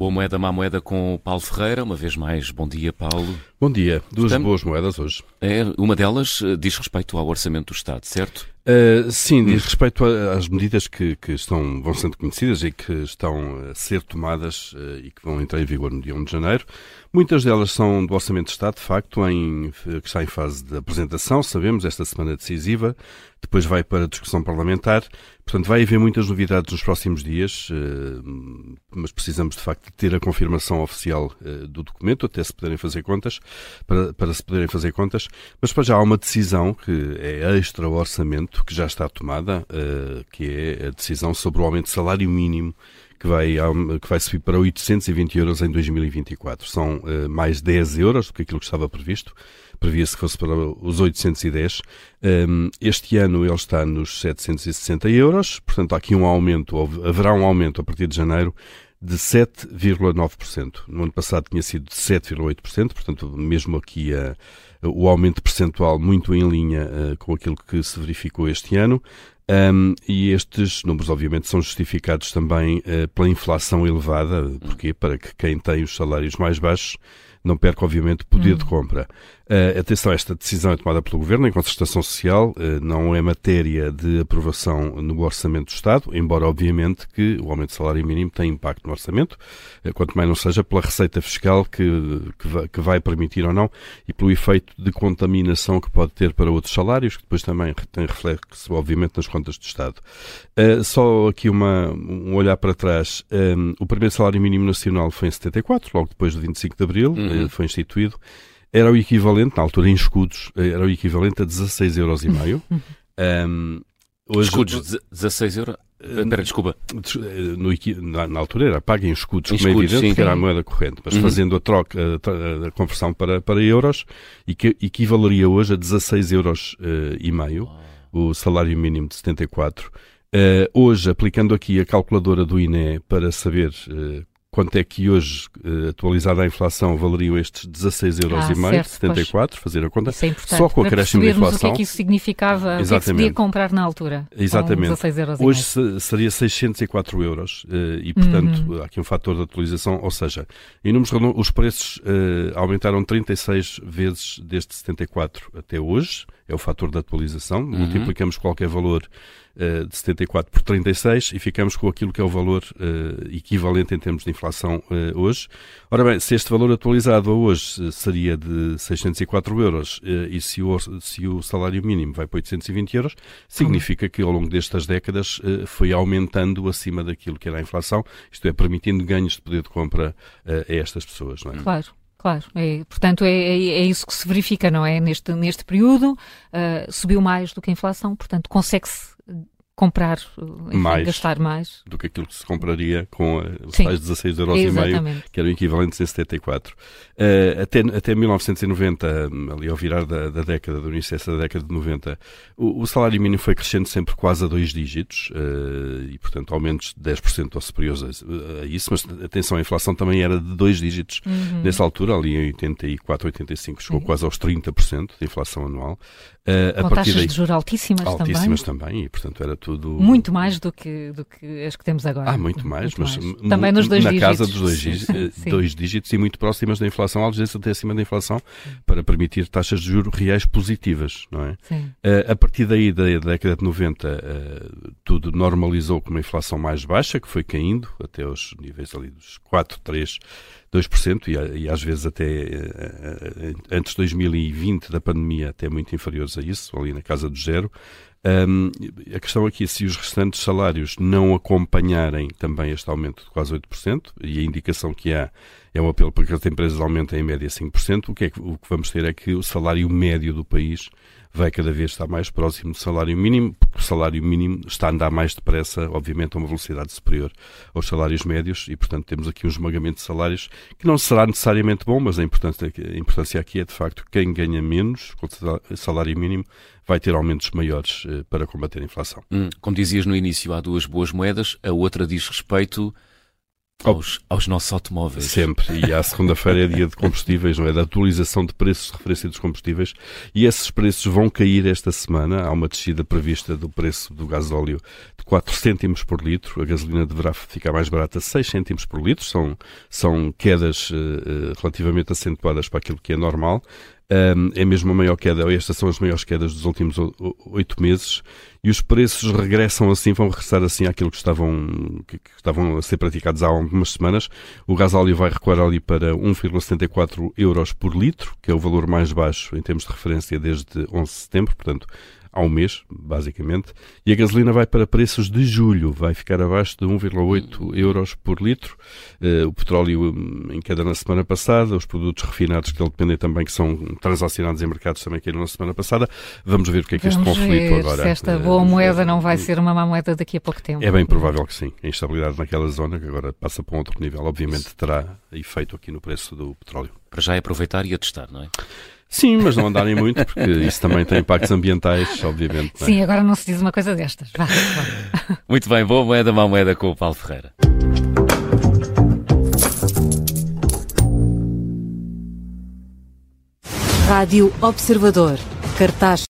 Boa moeda, má moeda com o Paulo Ferreira. Uma vez mais, bom dia, Paulo. Bom dia. Duas boas moedas hoje. É, uma delas eh, diz respeito ao orçamento do Estado, certo? Uh, sim, diz respeito às medidas que, que, estão, vão sendo conhecidas e que estão a ser tomadas uh, e que vão entrar em vigor no dia 1 de janeiro. Muitas delas são do Orçamento de Estado, de facto, em, que está em fase de apresentação, sabemos, esta semana decisiva. Depois vai para a discussão parlamentar. Portanto, vai haver muitas novidades nos próximos dias, uh, mas precisamos, de facto, de ter a confirmação oficial do documento, até se poderem fazer contas, para, para se poderem fazer contas. Mas depois já há uma decisão que é extra-orçamento que já está tomada, uh, que é a decisão sobre o aumento de salário mínimo que vai, que vai subir para 820 euros em 2024. São uh, mais 10 euros do que aquilo que estava previsto. Previa-se que fosse para os 810. Um, ehm, este ano ele está nos 760 euros, portanto há aqui um aumento, haverá um aumento a partir de janeiro de 7,9%. No ano passado tinha sido de 7,8%, portanto, mesmo aqui a, o aumento percentual muito em linha uh, com aquilo que se verificou este ano. Um, e estes números, obviamente, são justificados também uh, pela inflação elevada, porque para que quem tem os salários mais baixos não perca, obviamente, poder hum. de compra. Uh, atenção, esta decisão é tomada pelo Governo em concertação social, uh, não é matéria de aprovação no Orçamento do Estado, embora, obviamente, que o aumento do salário mínimo tem impacto no Orçamento, uh, quanto mais não seja pela receita fiscal que, que vai, que, vai, permitir ou não e pelo efeito de contaminação que pode ter para outros salários, que depois também tem reflexo, obviamente, nas contas do Estado. só aqui uma, um olhar para trás. Um, o primeiro salário mínimo nacional foi em 74, logo depois do 25 de Abril, uhum. foi instituído era o equivalente, na altura em escudos, eh, era o equivalente a 16 euros e meio. um, hoje, escudos, 16 euros? Eh, espera, desculpa. Eh, no, na, na, altura era paga em escudos, em como escudos, é evidente sim, que era a moeda corrente, mas uhum. fazendo a troca, a, a, conversão para, para euros, e que equivaleria hoje a 16 euros uh, e meio, oh. o salário mínimo de 74. Uh, hoje, aplicando aqui a calculadora do INE para saber uh, quanto é que hoje, uh, atualizada a inflação, valeriam estes 16,5 euros, ah, e meio, 74, pois. fazer a conta, é só com o acréscimo da inflação. o que é que isso significava, Exatamente. o que é que se podia comprar na altura. Exatamente. Hoje seria 604 euros uh, e, portanto, uhum. há aqui um fator de atualização, ou seja, em números os preços uh, aumentaram 36 vezes desde 74 até hoje, é o fator de atualização, uhum. multiplicamos qualquer valor uh, de 74 por 36 e ficamos com aquilo que é o valor uh, equivalente em termos de inflação uh, hoje. Ora bem, se este valor atualizado a hoje seria de 604 euros e se o, se o salário mínimo vai para 820 euros, significa que ao longo destas décadas foi aumentando acima daquilo que era a inflação, isto é, permitindo ganhos de poder de compra a estas pessoas. Não é? Claro. Claro, é, portanto é, é, é, isso que se verifica, não é? Neste, neste período uh, subiu mais do que a inflação, portanto consegue-se comprar, enfim, mais gastar mais. Do que aquilo que se compraria com os tais 16 euros e meio, que eram equivalentes em 74. Uh, até, até 1990, ali ao virar da, da década, do início dessa década de 90, o, o, salário mínimo foi crescendo sempre quase a dois dígitos uh, e, portanto, aumentos de 10% ou superiores a, a, isso, mas atenção, a inflação também era de dois dígitos uhum. nessa altura, ali em 84, 85, chegou uhum. quase aos 30% de inflação anual. Uh, Com taxas daí, de juros altíssimas, altíssimas também. também. e portanto era tudo... Muito mais do que, do que as que temos agora. Ah, muito mais, muito mas mais. também nos dois na dígitos. casa dos dois, eh, dois, dígitos e muito próximas da inflação, às vezes até acima da inflação, para permitir taxas de juros reais positivas, não é? Sim. Uh, a partir daí, da, da década de 90, uh, tudo normalizou com uma inflação mais baixa, que foi caindo até os níveis ali dos 4, 3, 2% e, e às vezes até uh, antes de 2020 da pandemia até muito inferiores a isso, ali na casa do zero. Um, a questão aqui é se os restantes salários não acompanharem também este aumento de quase 8%, e a indicação que há é um apelo para que as empresas aumentem em média 5%, o que, é que, o que vamos ter é que o salário médio do país vai cada vez estar mais próximo do salário mínimo, porque o salário mínimo está a andar mais depressa, obviamente, a uma velocidade superior aos salários médios, e, portanto, temos aqui um esmagamento de salários que não será necessariamente bom, mas a importância, a importância aqui é, de facto, quem ganha menos com salário mínimo vai ter aumentos maiores eh, para combater a inflação. Hum, como dizias no início, há duas boas moedas, a outra diz respeito aos, aos nossos automóveis. Sempre. E à segunda-feira é dia de combustíveis, não é? Da atualização de preços de referência dos combustíveis. E esses preços vão cair esta semana. Há uma descida prevista do preço do gasóleo de 4 cêntimos por litro. A gasolina deverá ficar mais barata 6 cêntimos por litro. São, são quedas uh, relativamente acentuadas para aquilo que é normal. Um, é mesmo a maior queda, estas são as maiores quedas dos últimos oito meses e os preços regressam assim, vão regressar assim àquilo que estavam, que, que estavam a ser praticados há algumas semanas. O gasóleo vai recuar ali para 1,74 euros por litro, que é o valor mais baixo em termos de referência desde 11 de setembro, portanto ao mês, basicamente, e a gasolina vai para preços de julho, vai ficar abaixo de 1,8 euros por litro. Uh, o petróleo hum, em queda na semana passada, os produtos refinados que dele dependem também, que são transacionados em mercados também caíram na semana passada. Vamos ver o que é que Vamos este conflito ver agora. Se esta boa uh, moeda não vai ser uma má moeda daqui a pouco tempo. É bem provável que sim. A instabilidade naquela zona, que agora passa para um outro nível, obviamente terá efeito aqui no preço do petróleo. Para já é aproveitar e atestar, não é? Sim, mas não andarem muito, porque isso também tem impactos ambientais, obviamente. É? Sim, agora não se diz uma coisa destas. Vá, vá. Muito bem, boa moeda, má moeda com o Paulo Ferreira. Rádio Observador. Cartaz